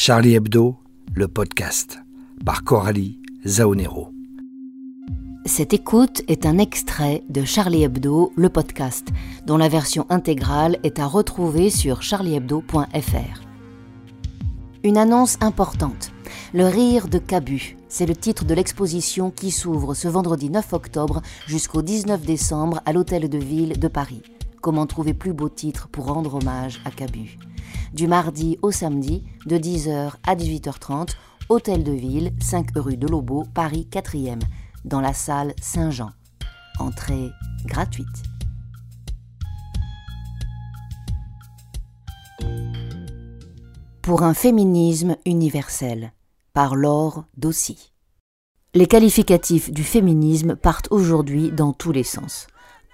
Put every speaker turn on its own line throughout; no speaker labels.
Charlie Hebdo, le podcast, par Coralie Zaonero.
Cette écoute est un extrait de Charlie Hebdo, le podcast, dont la version intégrale est à retrouver sur charliehebdo.fr. Une annonce importante. Le rire de Cabu, c'est le titre de l'exposition qui s'ouvre ce vendredi 9 octobre jusqu'au 19 décembre à l'Hôtel de Ville de Paris. Comment trouver plus beau titre pour rendre hommage à Cabu? Du mardi au samedi, de 10h à 18h30, Hôtel de Ville, 5 rue de Lobo, Paris 4e, dans la salle Saint-Jean. Entrée gratuite. Pour un féminisme universel, par Laure Dossi. Les qualificatifs du féminisme partent aujourd'hui dans tous les sens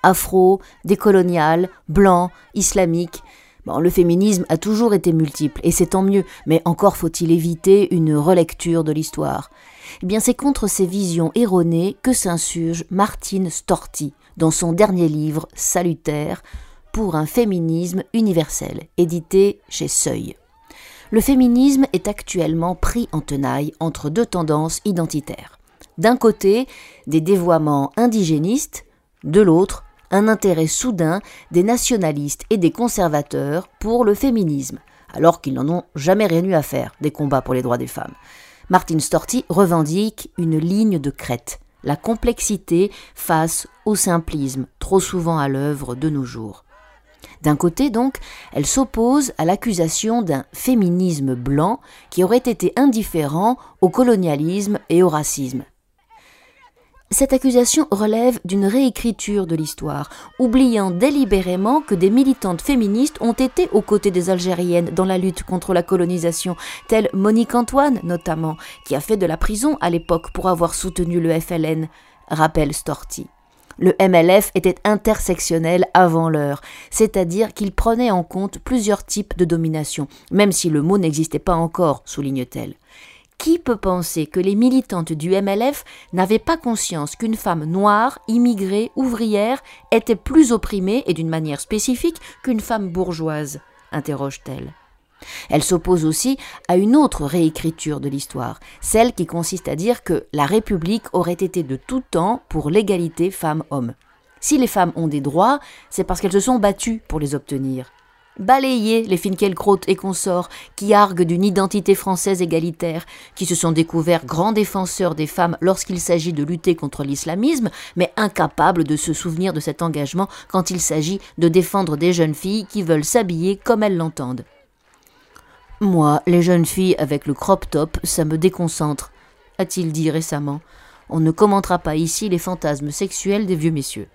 afro, décolonial, blanc, islamique. Bon, le féminisme a toujours été multiple, et c'est tant mieux, mais encore faut-il éviter une relecture de l'histoire. Eh bien, c'est contre ces visions erronées que s'insurge Martine Storti dans son dernier livre, Salutaire, pour un féminisme universel, édité chez Seuil. Le féminisme est actuellement pris en tenaille entre deux tendances identitaires. D'un côté, des dévoiements indigénistes, de l'autre, un intérêt soudain des nationalistes et des conservateurs pour le féminisme, alors qu'ils n'en ont jamais rien eu à faire des combats pour les droits des femmes. Martin Storti revendique une ligne de crête, la complexité face au simplisme, trop souvent à l'œuvre de nos jours. D'un côté donc, elle s'oppose à l'accusation d'un féminisme blanc qui aurait été indifférent au colonialisme et au racisme. Cette accusation relève d'une réécriture de l'histoire, oubliant délibérément que des militantes féministes ont été aux côtés des Algériennes dans la lutte contre la colonisation, telle Monique Antoine notamment, qui a fait de la prison à l'époque pour avoir soutenu le FLN, rappelle Storti. Le MLF était intersectionnel avant l'heure, c'est-à-dire qu'il prenait en compte plusieurs types de domination, même si le mot n'existait pas encore, souligne-t-elle. Qui peut penser que les militantes du MLF n'avaient pas conscience qu'une femme noire, immigrée, ouvrière, était plus opprimée et d'une manière spécifique qu'une femme bourgeoise interroge-t-elle. Elle s'oppose aussi à une autre réécriture de l'histoire, celle qui consiste à dire que la République aurait été de tout temps pour l'égalité femmes-hommes. Si les femmes ont des droits, c'est parce qu'elles se sont battues pour les obtenir. Balayer les Finkielkraut et consorts qui arguent d'une identité française égalitaire, qui se sont découverts grands défenseurs des femmes lorsqu'il s'agit de lutter contre l'islamisme, mais incapables de se souvenir de cet engagement quand il s'agit de défendre des jeunes filles qui veulent s'habiller comme elles l'entendent. Moi, les jeunes filles avec le crop top, ça me déconcentre, a-t-il dit récemment. On ne commentera pas ici les fantasmes sexuels des vieux messieurs.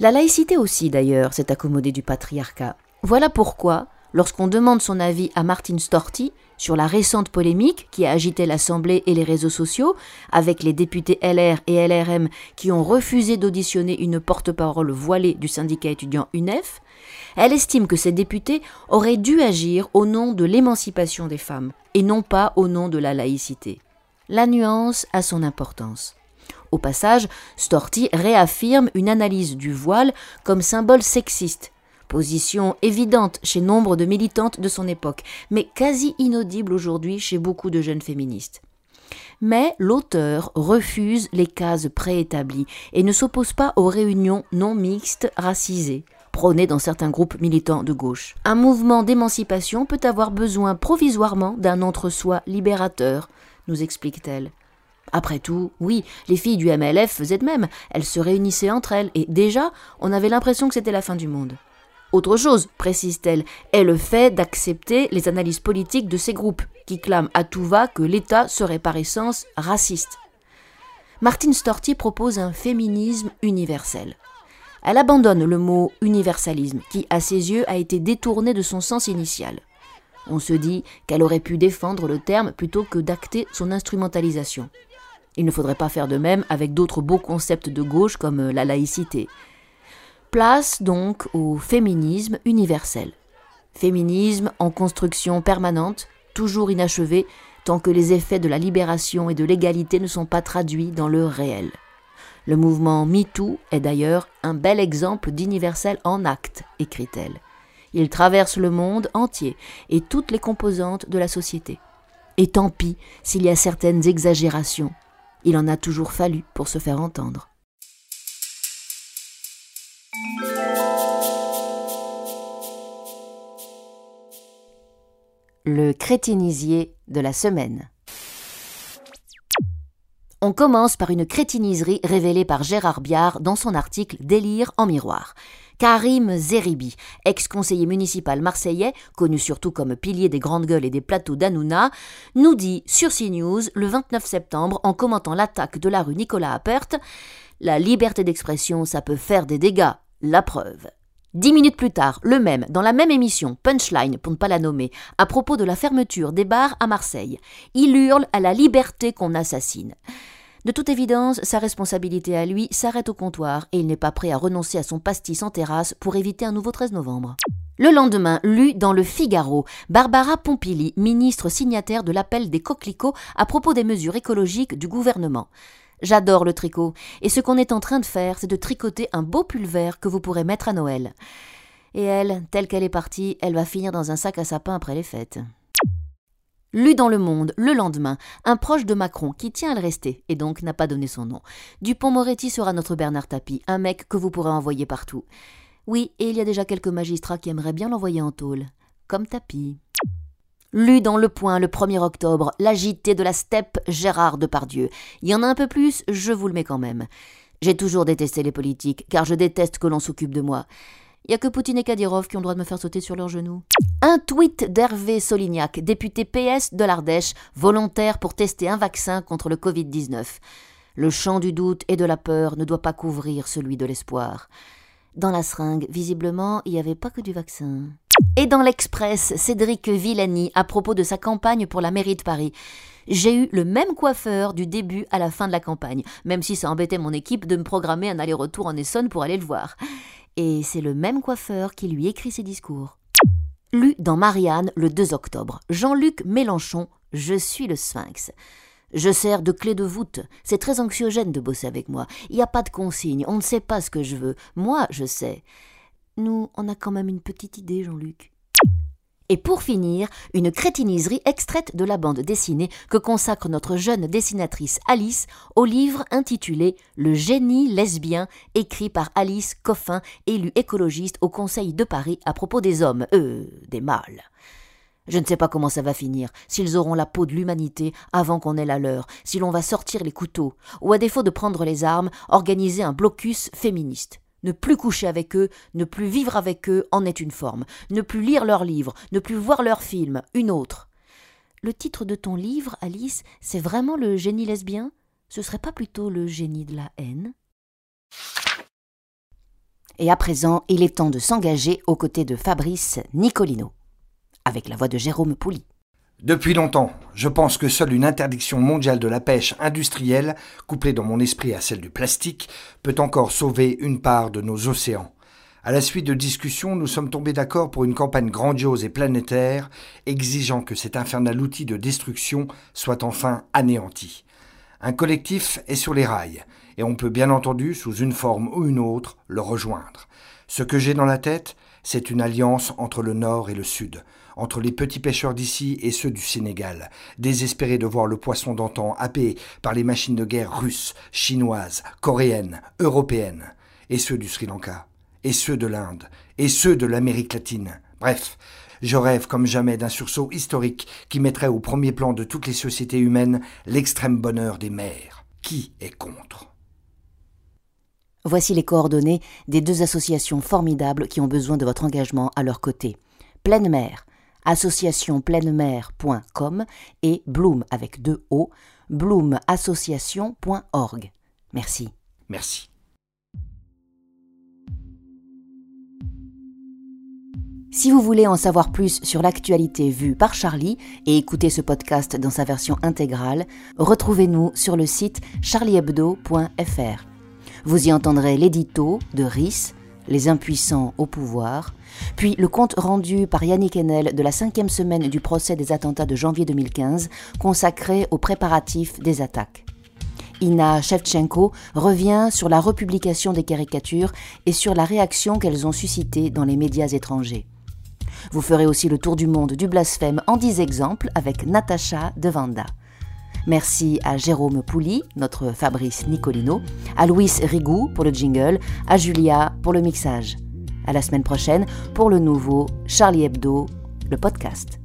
La laïcité aussi, d'ailleurs, s'est accommodée du patriarcat. Voilà pourquoi, lorsqu'on demande son avis à Martin Storti sur la récente polémique qui a agité l'Assemblée et les réseaux sociaux, avec les députés LR et LRM qui ont refusé d'auditionner une porte-parole voilée du syndicat étudiant UNEF, elle estime que ces députés auraient dû agir au nom de l'émancipation des femmes et non pas au nom de la laïcité. La nuance a son importance. Au passage, Storti réaffirme une analyse du voile comme symbole sexiste Position évidente chez nombre de militantes de son époque, mais quasi inaudible aujourd'hui chez beaucoup de jeunes féministes. Mais l'auteur refuse les cases préétablies et ne s'oppose pas aux réunions non mixtes racisées prônées dans certains groupes militants de gauche. Un mouvement d'émancipation peut avoir besoin provisoirement d'un entre-soi libérateur, nous explique-t-elle. Après tout, oui, les filles du MLF faisaient de même, elles se réunissaient entre elles, et déjà, on avait l'impression que c'était la fin du monde. Autre chose, précise-t-elle, est le fait d'accepter les analyses politiques de ces groupes, qui clament à tout va que l'État serait par essence raciste. Martine Storti propose un féminisme universel. Elle abandonne le mot universalisme, qui, à ses yeux, a été détourné de son sens initial. On se dit qu'elle aurait pu défendre le terme plutôt que d'acter son instrumentalisation. Il ne faudrait pas faire de même avec d'autres beaux concepts de gauche comme la laïcité, Place donc au féminisme universel. Féminisme en construction permanente, toujours inachevé, tant que les effets de la libération et de l'égalité ne sont pas traduits dans le réel. Le mouvement MeToo est d'ailleurs un bel exemple d'universel en acte, écrit-elle. Il traverse le monde entier et toutes les composantes de la société. Et tant pis s'il y a certaines exagérations. Il en a toujours fallu pour se faire entendre. Le crétinisier de la semaine. On commence par une crétiniserie révélée par Gérard Biard dans son article Délire en miroir. Karim Zeribi, ex-conseiller municipal marseillais, connu surtout comme pilier des grandes gueules et des plateaux d'Anouna, nous dit sur CNews le 29 septembre en commentant l'attaque de la rue Nicolas Appert La liberté d'expression, ça peut faire des dégâts. La preuve. Dix minutes plus tard, le même, dans la même émission, Punchline, pour ne pas la nommer, à propos de la fermeture des bars à Marseille. Il hurle à la liberté qu'on assassine. De toute évidence, sa responsabilité à lui s'arrête au comptoir et il n'est pas prêt à renoncer à son pastis en terrasse pour éviter un nouveau 13 novembre. Le lendemain, lu dans le Figaro, Barbara Pompili, ministre signataire de l'appel des coquelicots à propos des mesures écologiques du gouvernement. J'adore le tricot, et ce qu'on est en train de faire, c'est de tricoter un beau pull que vous pourrez mettre à Noël. Et elle, telle qu'elle est partie, elle va finir dans un sac à sapin après les fêtes. Lu dans Le Monde, le lendemain, un proche de Macron qui tient à le rester et donc n'a pas donné son nom. Dupont-Moretti sera notre Bernard Tapie, un mec que vous pourrez envoyer partout. Oui, et il y a déjà quelques magistrats qui aimeraient bien l'envoyer en tôle. Comme Tapie. Lu dans Le Point le 1er octobre, l'agité de la steppe Gérard Depardieu. Il y en a un peu plus, je vous le mets quand même. J'ai toujours détesté les politiques, car je déteste que l'on s'occupe de moi. Il n'y a que Poutine et Kadyrov qui ont le droit de me faire sauter sur leurs genoux. Un tweet d'Hervé Solignac, député PS de l'Ardèche, volontaire pour tester un vaccin contre le Covid-19. Le champ du doute et de la peur ne doit pas couvrir celui de l'espoir. Dans la seringue, visiblement, il n'y avait pas que du vaccin. Et dans l'Express, Cédric Villani, à propos de sa campagne pour la mairie de Paris. J'ai eu le même coiffeur du début à la fin de la campagne, même si ça embêtait mon équipe de me programmer un aller-retour en Essonne pour aller le voir. Et c'est le même coiffeur qui lui écrit ses discours. Lu dans Marianne le 2 octobre. Jean-Luc Mélenchon, Je suis le sphinx. Je sers de clé de voûte. C'est très anxiogène de bosser avec moi. Il n'y a pas de consigne. On ne sait pas ce que je veux. Moi, je sais. Nous, on a quand même une petite idée, Jean-Luc. Et pour finir, une crétiniserie extraite de la bande dessinée que consacre notre jeune dessinatrice Alice au livre intitulé Le génie lesbien, écrit par Alice Coffin, élue écologiste au Conseil de Paris à propos des hommes, euh, des mâles. Je ne sais pas comment ça va finir, s'ils auront la peau de l'humanité avant qu'on ait la leur, si l'on va sortir les couteaux, ou à défaut de prendre les armes, organiser un blocus féministe. Ne plus coucher avec eux, ne plus vivre avec eux en est une forme, ne plus lire leurs livres, ne plus voir leurs films, une autre. Le titre de ton livre, Alice, c'est vraiment le génie lesbien? Ce serait pas plutôt le génie de la haine? Et à présent, il est temps de s'engager aux côtés de Fabrice Nicolino, avec la voix de Jérôme Pouli.
Depuis longtemps, je pense que seule une interdiction mondiale de la pêche industrielle, couplée dans mon esprit à celle du plastique, peut encore sauver une part de nos océans. À la suite de discussions, nous sommes tombés d'accord pour une campagne grandiose et planétaire, exigeant que cet infernal outil de destruction soit enfin anéanti. Un collectif est sur les rails, et on peut bien entendu, sous une forme ou une autre, le rejoindre. Ce que j'ai dans la tête, c'est une alliance entre le Nord et le Sud, entre les petits pêcheurs d'ici et ceux du Sénégal, désespérés de voir le poisson d'antan happé par les machines de guerre russes, chinoises, coréennes, européennes, et ceux du Sri Lanka, et ceux de l'Inde, et ceux de l'Amérique latine. Bref, je rêve comme jamais d'un sursaut historique qui mettrait au premier plan de toutes les sociétés humaines l'extrême bonheur des mers. Qui est contre?
Voici les coordonnées des deux associations formidables qui ont besoin de votre engagement à leur côté. Pleine Mer, associationpleinemer.com et Bloom avec deux O, bloomassociation.org. Merci.
Merci.
Si vous voulez en savoir plus sur l'actualité vue par Charlie et écouter ce podcast dans sa version intégrale, retrouvez-nous sur le site charliehebdo.fr. Vous y entendrez l'édito de RIS, Les impuissants au pouvoir, puis le compte rendu par Yannick Enel de la cinquième semaine du procès des attentats de janvier 2015, consacré aux préparatifs des attaques. Ina Shevchenko revient sur la republication des caricatures et sur la réaction qu'elles ont suscitée dans les médias étrangers. Vous ferez aussi le tour du monde du blasphème en 10 exemples avec Natacha Devanda. Merci à Jérôme Pouli, notre Fabrice Nicolino, à Louis Rigou pour le jingle, à Julia pour le mixage. À la semaine prochaine pour le nouveau Charlie Hebdo, le podcast.